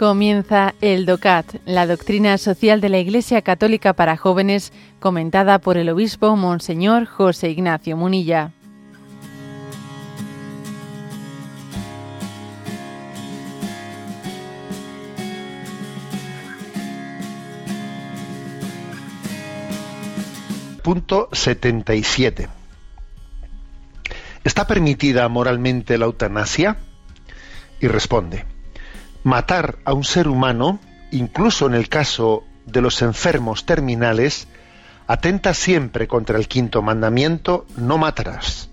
Comienza el DOCAT, la doctrina social de la Iglesia Católica para jóvenes, comentada por el obispo Monseñor José Ignacio Munilla. Punto 77. ¿Está permitida moralmente la eutanasia? Y responde, matar a un ser humano, incluso en el caso de los enfermos terminales, atenta siempre contra el quinto mandamiento, no matarás.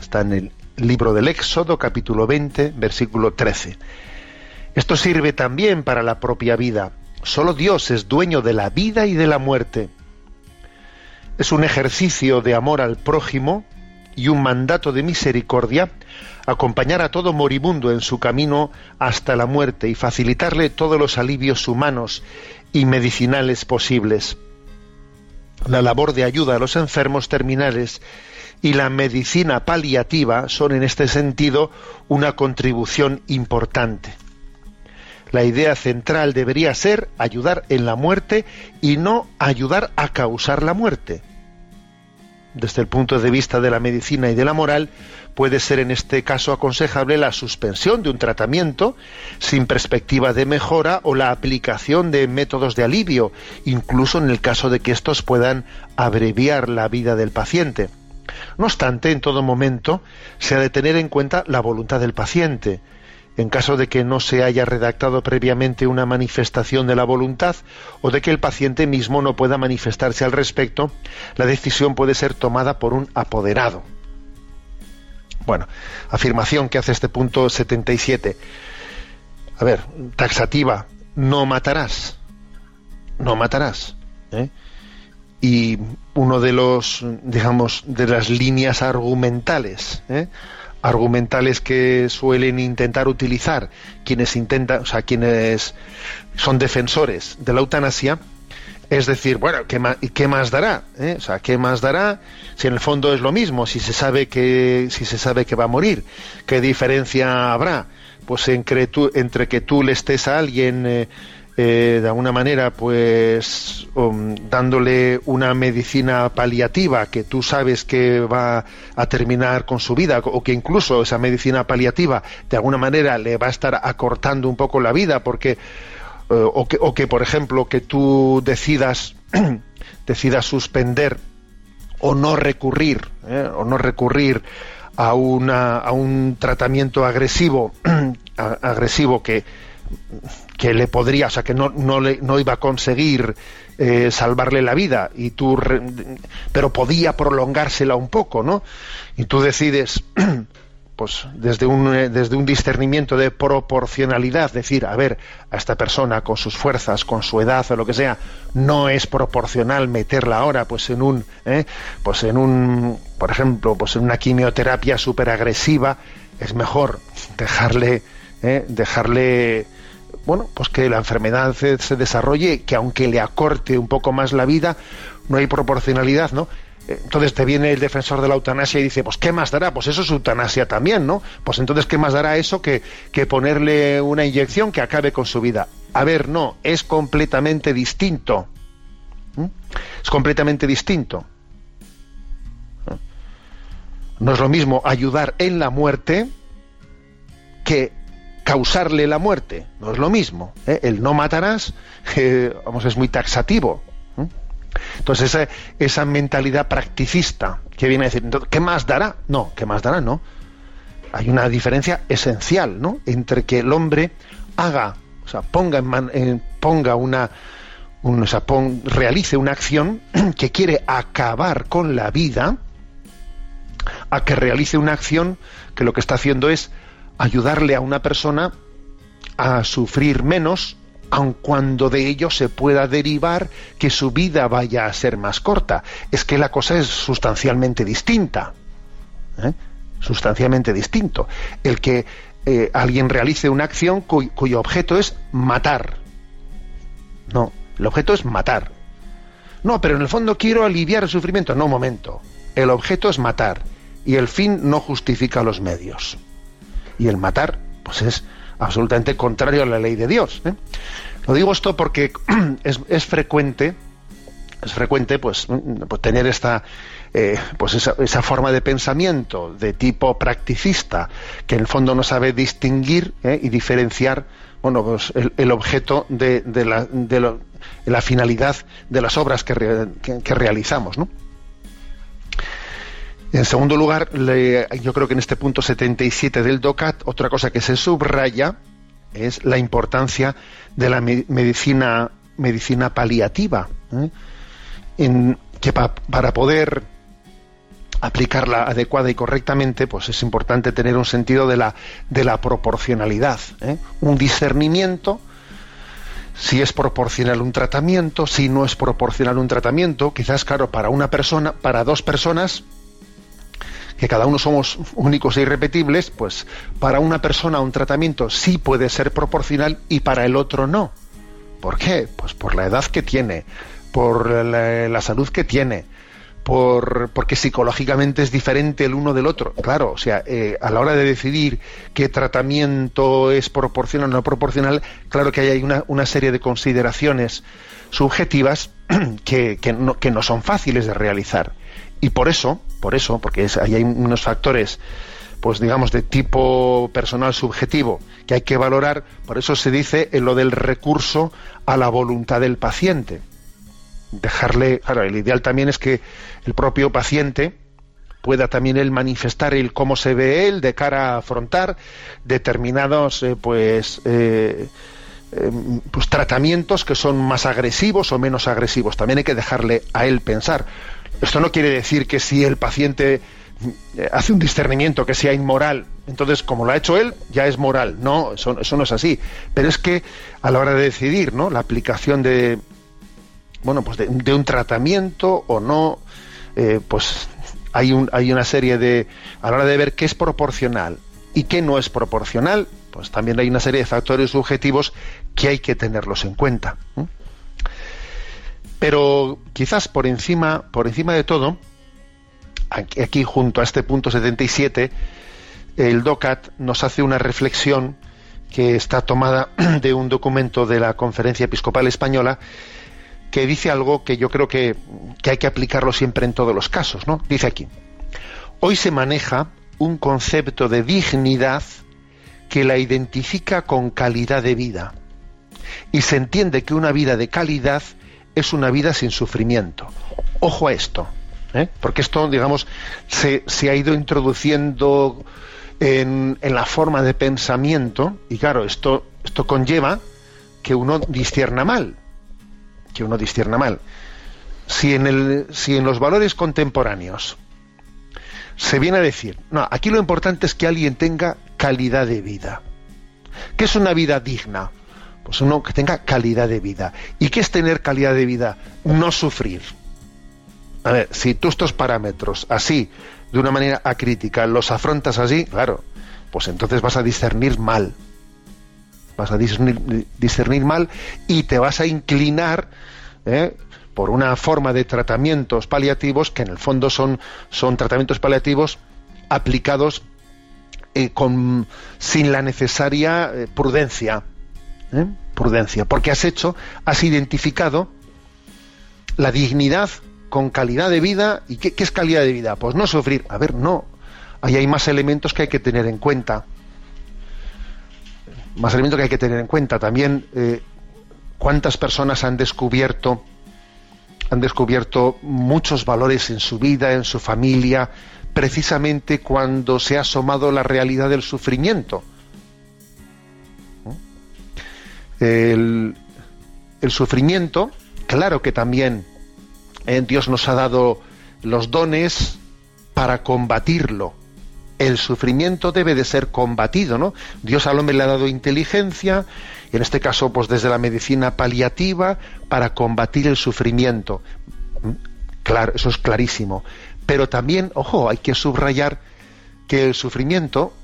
Está en el libro del Éxodo, capítulo 20, versículo 13. Esto sirve también para la propia vida. Solo Dios es dueño de la vida y de la muerte. Es un ejercicio de amor al prójimo y un mandato de misericordia acompañar a todo moribundo en su camino hasta la muerte y facilitarle todos los alivios humanos y medicinales posibles. La labor de ayuda a los enfermos terminales y la medicina paliativa son en este sentido una contribución importante. La idea central debería ser ayudar en la muerte y no ayudar a causar la muerte desde el punto de vista de la medicina y de la moral, puede ser en este caso aconsejable la suspensión de un tratamiento sin perspectiva de mejora o la aplicación de métodos de alivio, incluso en el caso de que estos puedan abreviar la vida del paciente. No obstante, en todo momento se ha de tener en cuenta la voluntad del paciente, en caso de que no se haya redactado previamente una manifestación de la voluntad o de que el paciente mismo no pueda manifestarse al respecto, la decisión puede ser tomada por un apoderado. Bueno, afirmación que hace este punto 77. A ver, taxativa, no matarás. No matarás. ¿eh? Y uno de los, digamos, de las líneas argumentales, ¿eh? Argumentales que suelen intentar utilizar quienes intentan, o sea, quienes son defensores de la eutanasia, es decir, bueno, ¿qué más, ¿qué más dará? Eh? O sea, ¿qué más dará si en el fondo es lo mismo? Si se sabe que, si se sabe que va a morir, ¿qué diferencia habrá? Pues entre, entre que tú le estés a alguien eh, eh, de alguna manera, pues um, dándole una medicina paliativa que tú sabes que va a terminar con su vida, o que incluso esa medicina paliativa de alguna manera le va a estar acortando un poco la vida, porque eh, o, que, o que, por ejemplo, que tú decidas decidas suspender o no recurrir, eh, o no recurrir a, una, a un tratamiento agresivo, agresivo que que le podría, o sea, que no, no, le, no iba a conseguir eh, salvarle la vida, y tú, pero podía prolongársela un poco, ¿no? Y tú decides, pues desde un, eh, desde un discernimiento de proporcionalidad, decir, a ver, a esta persona con sus fuerzas, con su edad o lo que sea, no es proporcional meterla ahora, pues en un, ¿eh? pues en un, por ejemplo, pues en una quimioterapia súper agresiva, es mejor dejarle, dejarle bueno, pues que la enfermedad se, desarrolle, que aunque le acorte un poco más la vida, no hay proporcionalidad, ¿no? Entonces te viene el defensor de la eutanasia y dice, pues ¿qué más dará? Pues eso es eutanasia también, ¿no? Pues entonces ¿qué más dará eso que, que ponerle una inyección que acabe con su vida? A ver, no, es completamente distinto. ¿Mm? Es completamente distinto. No es lo mismo ayudar en la muerte que causarle la muerte. No es lo mismo. ¿eh? El no matarás, eh, vamos, es muy taxativo. Entonces, esa, esa, mentalidad practicista que viene a decir, ¿qué más dará? No, ¿qué más dará? No. Hay una diferencia esencial, ¿no? Entre que el hombre haga, o sea, ponga, en ponga una, o sea, realice una acción que quiere acabar con la vida, a que realice una acción que lo que está haciendo es ayudarle a una persona a sufrir menos, aun cuando de ello se pueda derivar que su vida vaya a ser más corta. Es que la cosa es sustancialmente distinta. ¿eh? Sustancialmente distinto. El que eh, alguien realice una acción cuyo objeto es matar. No, el objeto es matar. No, pero en el fondo quiero aliviar el sufrimiento. No, un momento. El objeto es matar y el fin no justifica los medios y el matar pues es absolutamente contrario a la ley de Dios. ¿eh? Lo digo esto porque es, frecuente, es frecuente, pues, pues tener esta, eh, pues esa, forma de pensamiento de tipo practicista, que en el fondo no sabe distinguir ¿eh? y diferenciar, bueno, pues el, objeto de, la, de la, finalidad de las obras que, que realizamos, ¿no? En segundo lugar, yo creo que en este punto 77 del DOCAT, otra cosa que se subraya es la importancia de la medicina, medicina paliativa, ¿eh? que para poder aplicarla adecuada y correctamente, pues es importante tener un sentido de la, de la proporcionalidad, ¿eh? un discernimiento si es proporcional un tratamiento, si no es proporcional un tratamiento, quizás claro, para una persona, para dos personas que cada uno somos únicos e irrepetibles, pues para una persona un tratamiento sí puede ser proporcional y para el otro no. ¿Por qué? Pues por la edad que tiene, por la, salud que tiene, por, porque psicológicamente es diferente el uno del otro. Claro, o sea, eh, a la hora de decidir qué tratamiento es proporcional o no proporcional, claro que hay una, serie de consideraciones subjetivas que no son fáciles de realizar. Y por eso, por eso, porque ahí hay unos factores, pues digamos, de tipo personal subjetivo que hay que valorar, por eso se dice en lo del recurso a la voluntad del paciente. Dejarle, claro, el ideal también es que el propio paciente pueda también él manifestar el cómo se ve él de cara a afrontar determinados, eh, pues, eh, em, pues tratamientos que son más agresivos o menos agresivos. También hay que dejarle a él pensar. Esto no quiere decir que si el paciente eh, hace un discernimiento que sea inmoral, entonces como lo ha hecho él, ya es moral. No, eso, no es así. Pero es que a la hora de decidir, ¿no? La aplicación de, bueno, pues de, un tratamiento o no, eh, pues hay, un, hay una serie de, a la hora de ver qué es proporcional y qué no es proporcional, pues también hay una serie de factores subjetivos que hay que tenerlos en cuenta. Pero quizás por encima, por encima de todo, aquí, junto a este punto 77, el DOCAT nos hace una reflexión que está tomada de un documento de la Conferencia Episcopal Española que dice algo que yo creo que, que, hay que aplicarlo siempre en todos los casos, ¿no? Dice aquí, hoy se maneja un concepto de dignidad que la identifica con calidad de vida. Y se entiende que una vida de calidad es una vida sin sufrimiento. Ojo a esto, ¿eh? porque esto, digamos, se, ha ido introduciendo en, la forma de pensamiento, y claro, esto, esto conlleva que uno discierna mal, que uno discierna mal. Si en, el, si en los valores contemporáneos se viene a decir, no, aquí lo importante es que alguien tenga calidad de vida. ¿Qué es una vida digna? Pues uno que tenga calidad de vida. ¿Y qué es tener calidad de vida? No sufrir. A ver, si tú estos parámetros así, de una manera acrítica, los afrontas así, claro, pues entonces vas a discernir mal. Vas a discernir, mal y te vas a inclinar ¿eh? por una forma de tratamientos paliativos que en el fondo son, son tratamientos paliativos aplicados eh, con, sin la necesaria eh, prudencia ¿eh? prudencia, porque has hecho, has identificado la dignidad con calidad de vida. ¿Y qué, es calidad de vida? Pues no sufrir. A ver, no. Ahí hay más elementos que hay que tener en cuenta. Más elementos que hay que tener en cuenta. También eh, cuántas personas han descubierto han descubierto muchos valores en su vida, en su familia, precisamente cuando se ha asomado la realidad del sufrimiento. El, sufrimiento, claro que también eh, Dios nos ha dado los dones para combatirlo. El sufrimiento debe de ser combatido, ¿no? Dios al hombre le ha dado inteligencia, en este caso, pues desde la medicina paliativa, para combatir el sufrimiento. Claro, eso es clarísimo. Pero también, ojo, hay que subrayar que el sufrimiento,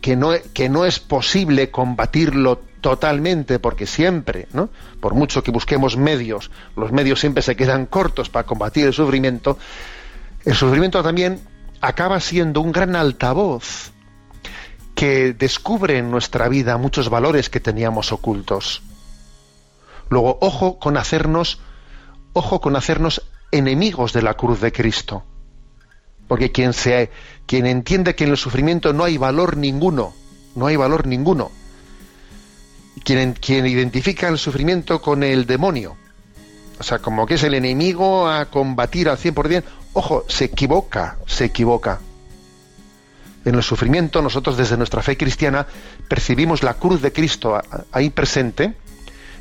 que no, que no es posible combatirlo totalmente, porque siempre, ¿no? por mucho que busquemos medios, los medios siempre se quedan cortos para combatir el sufrimiento, el sufrimiento también acaba siendo un gran altavoz que descubre en nuestra vida muchos valores que teníamos ocultos. Luego, ojo con hacernos, ojo con hacernos enemigos de la cruz de Cristo. Porque quien, se, quien entiende que en el sufrimiento no hay valor ninguno, no hay valor ninguno, quien, quien identifica el sufrimiento con el demonio, o sea, como que es el enemigo a combatir al 100%, ojo, se equivoca, se equivoca. En el sufrimiento nosotros desde nuestra fe cristiana percibimos la cruz de Cristo ahí presente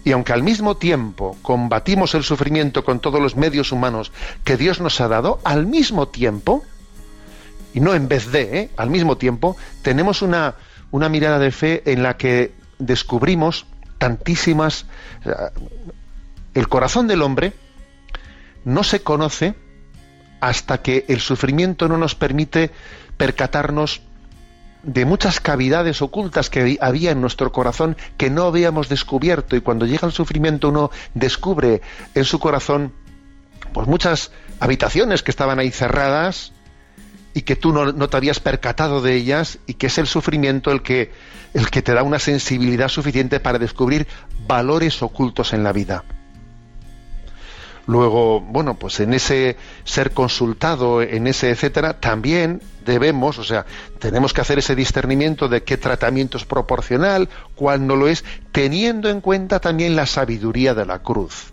y aunque al mismo tiempo combatimos el sufrimiento con todos los medios humanos que Dios nos ha dado, al mismo tiempo, y no en vez de, ¿eh? al mismo tiempo, tenemos una, una mirada de fe en la que descubrimos tantísimas... El corazón del hombre no se conoce hasta que el sufrimiento no nos permite percatarnos de muchas cavidades ocultas que había en nuestro corazón que no habíamos descubierto. Y cuando llega el sufrimiento uno descubre en su corazón pues muchas habitaciones que estaban ahí cerradas y que tú no, te habías percatado de ellas y que es el sufrimiento el que, el que te da una sensibilidad suficiente para descubrir valores ocultos en la vida. Luego, bueno, pues en ese ser consultado, en ese etcétera, también debemos, o sea, tenemos que hacer ese discernimiento de qué tratamiento es proporcional, cuál no lo es, teniendo en cuenta también la sabiduría de la cruz,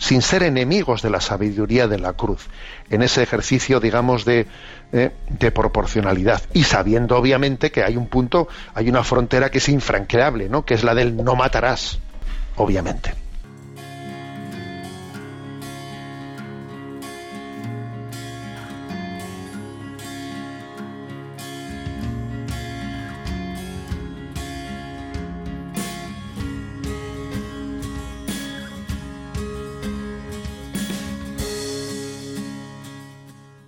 sin ser enemigos de la sabiduría de la cruz, en ese ejercicio, digamos, de, eh, de proporcionalidad, y sabiendo obviamente que hay un punto, hay una frontera que es infranqueable, ¿no? que es la del no matarás, obviamente.